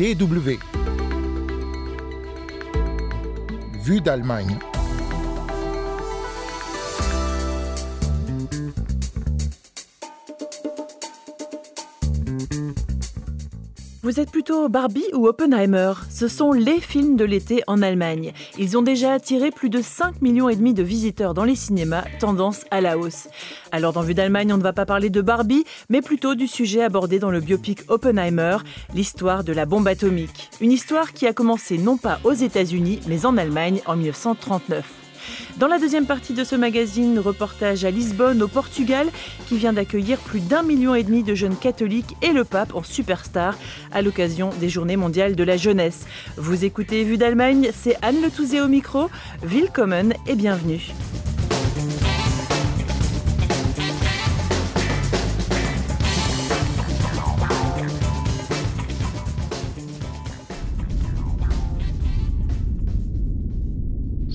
DW. Vue d'Allemagne. Vous êtes plutôt Barbie ou Oppenheimer? Ce sont les films de l'été en Allemagne. Ils ont déjà attiré plus de 5 millions et demi de visiteurs dans les cinémas, tendance à la hausse. Alors dans Vue d'Allemagne, on ne va pas parler de Barbie, mais plutôt du sujet abordé dans le biopic Oppenheimer, l'histoire de la bombe atomique. Une histoire qui a commencé non pas aux États-Unis, mais en Allemagne en 1939. Dans la deuxième partie de ce magazine, reportage à Lisbonne, au Portugal, qui vient d'accueillir plus d'un million et demi de jeunes catholiques et le pape en superstar à l'occasion des Journées mondiales de la jeunesse. Vous écoutez Vue d'Allemagne, c'est Anne Le Touzé au micro. Willkommen et bienvenue.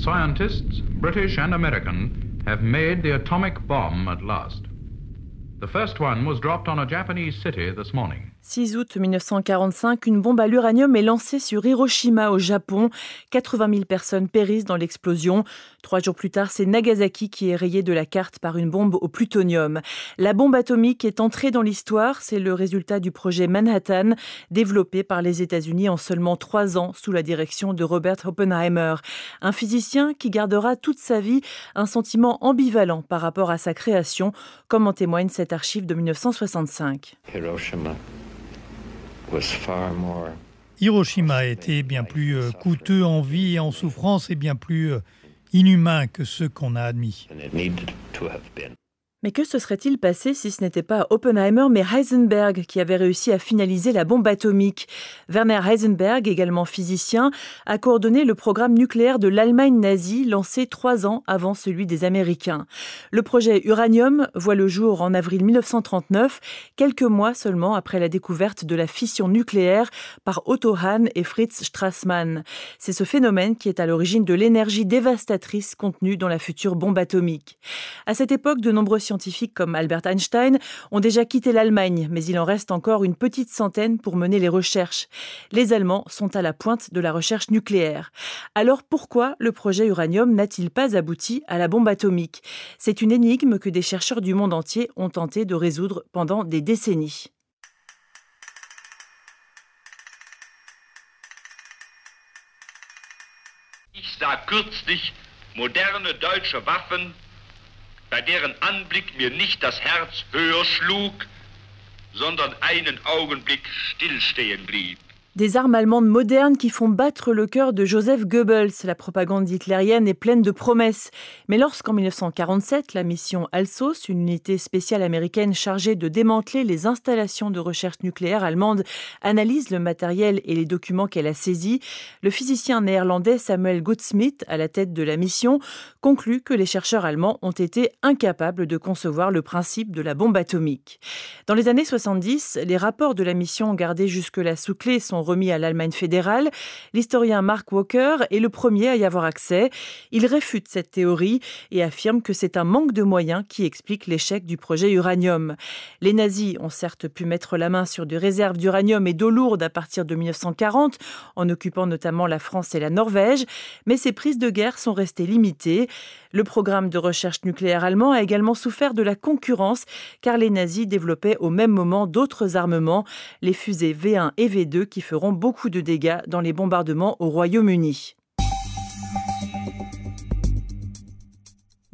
Scientists, British and American, have made the atomic bomb at last. The first one was dropped on a Japanese city this morning. 6 août 1945, une bombe à l'uranium est lancée sur Hiroshima au Japon. 80 000 personnes périssent dans l'explosion. Trois jours plus tard, c'est Nagasaki qui est rayé de la carte par une bombe au plutonium. La bombe atomique est entrée dans l'histoire. C'est le résultat du projet Manhattan, développé par les États-Unis en seulement trois ans sous la direction de Robert Oppenheimer. Un physicien qui gardera toute sa vie un sentiment ambivalent par rapport à sa création, comme en témoigne cette archive de 1965. Hiroshima Hiroshima a été bien plus euh, coûteux en vie et en souffrance et bien plus euh, inhumain que ce qu'on a admis. Mais que se serait-il passé si ce n'était pas Oppenheimer mais Heisenberg qui avait réussi à finaliser la bombe atomique? Werner Heisenberg, également physicien, a coordonné le programme nucléaire de l'Allemagne nazie lancé trois ans avant celui des Américains. Le projet Uranium voit le jour en avril 1939, quelques mois seulement après la découverte de la fission nucléaire par Otto Hahn et Fritz Strassmann. C'est ce phénomène qui est à l'origine de l'énergie dévastatrice contenue dans la future bombe atomique. À cette époque, de nombreux scientifiques scientifiques comme Albert Einstein ont déjà quitté l'Allemagne, mais il en reste encore une petite centaine pour mener les recherches. Les Allemands sont à la pointe de la recherche nucléaire. Alors pourquoi le projet uranium n'a-t-il pas abouti à la bombe atomique? C'est une énigme que des chercheurs du monde entier ont tenté de résoudre pendant des décennies. Bei deren Anblick mir nicht das Herz höher schlug, sondern einen Augenblick stillstehen blieb. Des armes allemandes modernes qui font battre le cœur de Joseph Goebbels. La propagande hitlérienne est pleine de promesses. Mais lorsqu'en 1947, la mission Alsos, une unité spéciale américaine chargée de démanteler les installations de recherche nucléaire allemandes, analyse le matériel et les documents qu'elle a saisis, le physicien néerlandais Samuel Goudsmit, à la tête de la mission, conclut que les chercheurs allemands ont été incapables de concevoir le principe de la bombe atomique. Dans les années 70, les rapports de la mission gardés jusque-là sous clé sont remis à l'Allemagne fédérale. L'historien Mark Walker est le premier à y avoir accès. Il réfute cette théorie et affirme que c'est un manque de moyens qui explique l'échec du projet uranium. Les nazis ont certes pu mettre la main sur des réserves d'uranium et d'eau lourde à partir de 1940, en occupant notamment la France et la Norvège, mais ces prises de guerre sont restées limitées. Le programme de recherche nucléaire allemand a également souffert de la concurrence car les nazis développaient au même moment d'autres armements, les fusées V1 et V2 qui feront beaucoup de dégâts dans les bombardements au Royaume-Uni.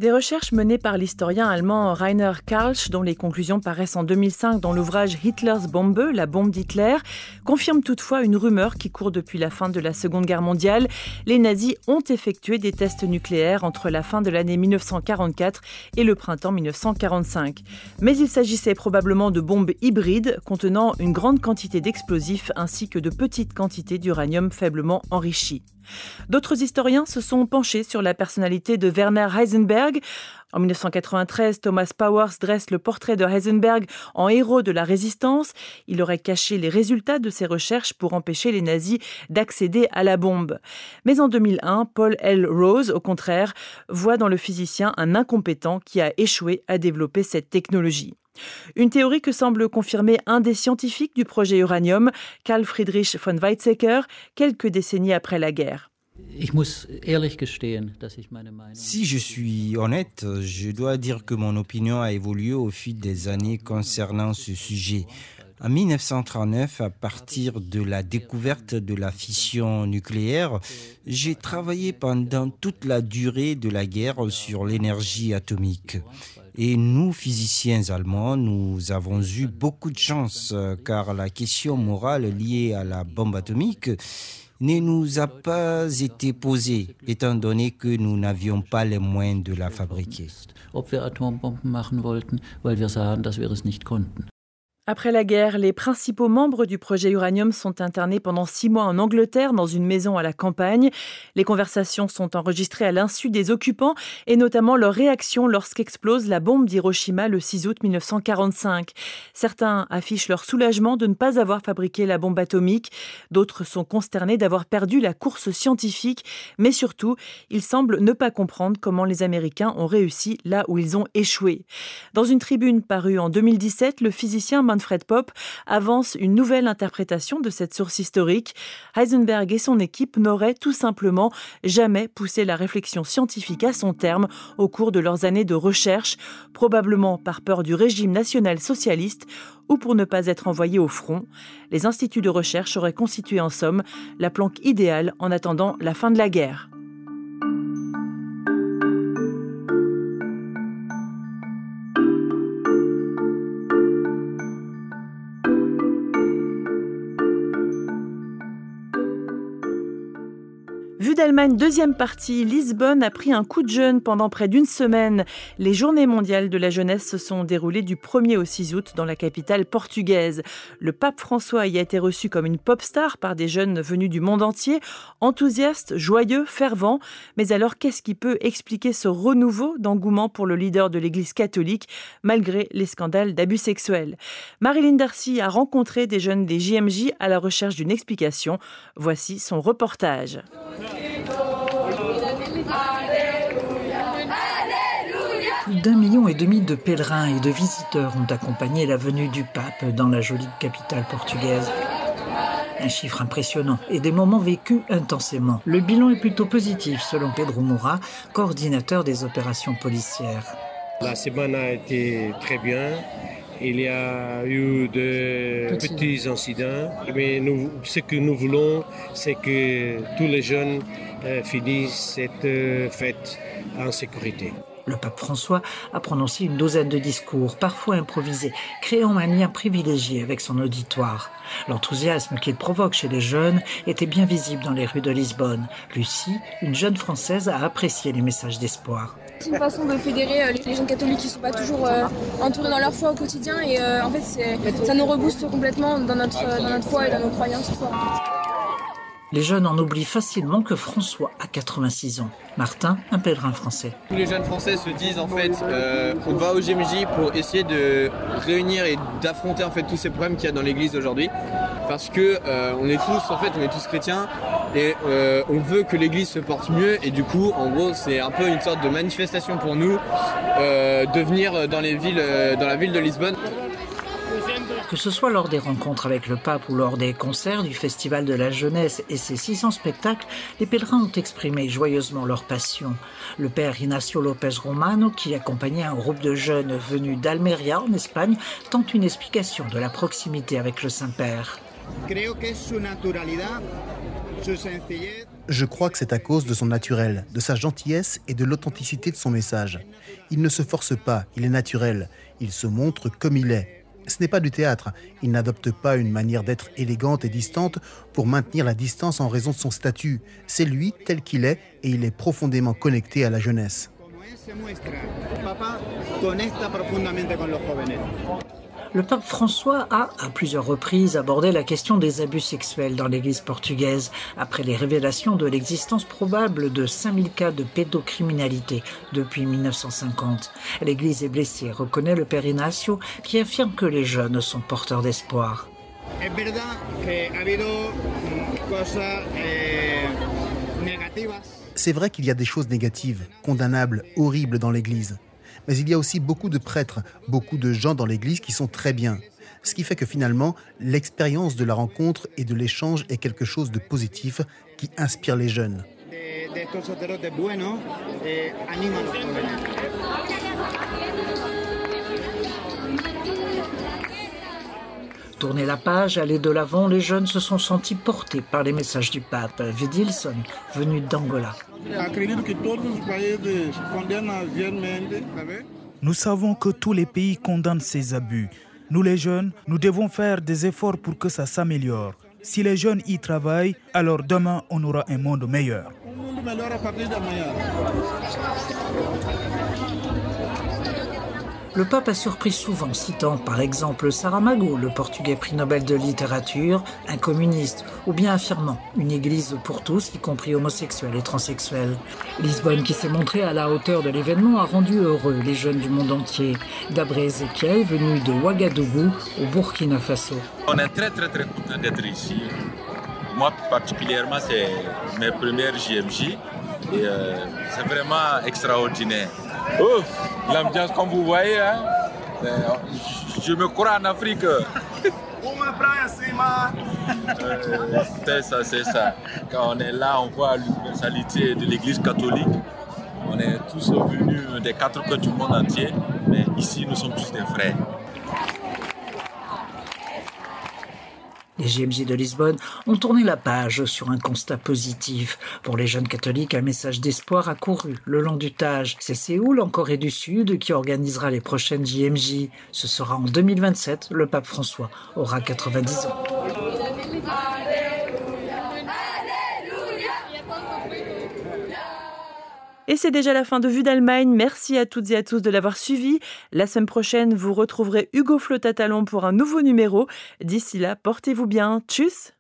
Des recherches menées par l'historien allemand Rainer Karlsch, dont les conclusions paraissent en 2005 dans l'ouvrage Hitler's Bombe, la bombe d'Hitler, confirment toutefois une rumeur qui court depuis la fin de la Seconde Guerre mondiale. Les nazis ont effectué des tests nucléaires entre la fin de l'année 1944 et le printemps 1945. Mais il s'agissait probablement de bombes hybrides contenant une grande quantité d'explosifs ainsi que de petites quantités d'uranium faiblement enrichi. D'autres historiens se sont penchés sur la personnalité de Werner Heisenberg. En 1993, Thomas Powers dresse le portrait de Heisenberg en héros de la résistance. Il aurait caché les résultats de ses recherches pour empêcher les nazis d'accéder à la bombe. Mais en 2001, Paul L. Rose, au contraire, voit dans le physicien un incompétent qui a échoué à développer cette technologie. Une théorie que semble confirmer un des scientifiques du projet Uranium, Karl Friedrich von Weizsäcker, quelques décennies après la guerre. Si je suis honnête, je dois dire que mon opinion a évolué au fil des années concernant ce sujet. En 1939, à partir de la découverte de la fission nucléaire, j'ai travaillé pendant toute la durée de la guerre sur l'énergie atomique. Et nous, physiciens allemands, nous avons eu beaucoup de chance car la question morale liée à la bombe atomique ne nous a pas été posée, étant donné que nous n'avions pas les moyens de la fabriquer. Après la guerre, les principaux membres du projet Uranium sont internés pendant six mois en Angleterre dans une maison à la campagne. Les conversations sont enregistrées à l'insu des occupants et notamment leur réaction lorsqu'explose la bombe d'Hiroshima le 6 août 1945. Certains affichent leur soulagement de ne pas avoir fabriqué la bombe atomique. D'autres sont consternés d'avoir perdu la course scientifique. Mais surtout, ils semblent ne pas comprendre comment les Américains ont réussi là où ils ont échoué. Dans une tribune parue en 2017, le physicien Manfred Popp avance une nouvelle interprétation de cette source historique. Heisenberg et son équipe n'auraient tout simplement jamais poussé la réflexion scientifique à son terme au cours de leurs années de recherche, probablement par peur du régime national-socialiste ou pour ne pas être envoyés au front. Les instituts de recherche auraient constitué en somme la planque idéale en attendant la fin de la guerre. d'Allemagne, deuxième partie. Lisbonne a pris un coup de jeûne pendant près d'une semaine. Les journées mondiales de la jeunesse se sont déroulées du 1er au 6 août dans la capitale portugaise. Le pape François y a été reçu comme une pop star par des jeunes venus du monde entier, enthousiastes, joyeux, fervents. Mais alors, qu'est-ce qui peut expliquer ce renouveau d'engouement pour le leader de l'Église catholique, malgré les scandales d'abus sexuels? Marilyn Darcy a rencontré des jeunes des JMJ à la recherche d'une explication. Voici son reportage. D'un million et demi de pèlerins et de visiteurs ont accompagné la venue du pape dans la jolie capitale portugaise. Un chiffre impressionnant et des moments vécus intensément. Le bilan est plutôt positif selon Pedro Moura, coordinateur des opérations policières. La semaine a été très bien. Il y a eu de petits incidents, mais nous, ce que nous voulons, c'est que tous les jeunes euh, finissent cette euh, fête en sécurité. Le pape François a prononcé une douzaine de discours, parfois improvisés, créant un lien privilégié avec son auditoire. L'enthousiasme qu'il provoque chez les jeunes était bien visible dans les rues de Lisbonne. Lucie, une jeune Française, a apprécié les messages d'espoir. C'est une façon de fédérer euh, les jeunes catholiques qui ne sont pas toujours euh, entourés dans leur foi au quotidien et euh, en fait ça nous rebooste complètement dans notre, dans notre foi et dans nos croyances. Les jeunes en oublient facilement que François a 86 ans. Martin, un pèlerin français. Tous les jeunes français se disent en fait, euh, on va au GMJ pour essayer de réunir et d'affronter en fait tous ces problèmes qu'il y a dans l'Église aujourd'hui, parce que euh, on est tous en fait, on est tous chrétiens et euh, on veut que l'Église se porte mieux et du coup, en gros, c'est un peu une sorte de manifestation pour nous de venir dans les villes, dans la ville de Lisbonne. Que ce soit lors des rencontres avec le pape ou lors des concerts du Festival de la jeunesse et ses 600 spectacles, les pèlerins ont exprimé joyeusement leur passion. Le père Ignacio López Romano, qui accompagnait un groupe de jeunes venus d'Almeria en Espagne, tente une explication de la proximité avec le Saint-Père. Je crois que c'est à cause de son naturel, de sa gentillesse et de l'authenticité de son message. Il ne se force pas, il est naturel, il se montre comme il est, ce n'est pas du théâtre. Il n'adopte pas une manière d'être élégante et distante pour maintenir la distance en raison de son statut. C'est lui tel qu'il est et il est profondément connecté à la jeunesse. Le pape François a, à plusieurs reprises, abordé la question des abus sexuels dans l'Église portugaise, après les révélations de l'existence probable de 5000 cas de pédocriminalité depuis 1950. L'Église est blessée, reconnaît le Père Ignacio, qui affirme que les jeunes sont porteurs d'espoir. C'est vrai qu'il y a des choses négatives, condamnables, horribles dans l'Église. Mais il y a aussi beaucoup de prêtres, beaucoup de gens dans l'Église qui sont très bien. Ce qui fait que finalement, l'expérience de la rencontre et de l'échange est quelque chose de positif qui inspire les jeunes. Tourner la page, aller de l'avant, les jeunes se sont sentis portés par les messages du pape Vidilson, venu d'Angola. Nous savons que tous les pays condamnent ces abus. Nous les jeunes, nous devons faire des efforts pour que ça s'améliore. Si les jeunes y travaillent, alors demain on aura un monde meilleur. Le pape a surpris souvent, citant par exemple Saramago, le portugais prix Nobel de littérature, un communiste, ou bien affirmant une église pour tous, y compris homosexuels et transsexuels. Lisbonne, qui s'est montrée à la hauteur de l'événement, a rendu heureux les jeunes du monde entier. D'abré Ezekiel, venu de Ouagadougou, au Burkina Faso. On est très très très content d'être ici. Moi particulièrement, c'est mes premières JMJ euh, c'est vraiment extraordinaire. Ouf, l'ambiance comme vous voyez, hein, je me crois en Afrique. euh, c'est ça, c'est ça. Quand on est là, on voit l'universalité de l'Église catholique. On est tous venus des quatre coins du monde entier, mais ici nous sommes tous des frères. Les JMJ de Lisbonne ont tourné la page sur un constat positif. Pour les jeunes catholiques, un message d'espoir a couru le long du Tage. C'est Séoul, en Corée du Sud, qui organisera les prochaines JMJ. Ce sera en 2027. Le pape François aura 90 ans. Et c'est déjà la fin de Vue d'Allemagne. Merci à toutes et à tous de l'avoir suivi. La semaine prochaine, vous retrouverez Hugo Flotatalon pour un nouveau numéro. D'ici là, portez-vous bien. Tchuss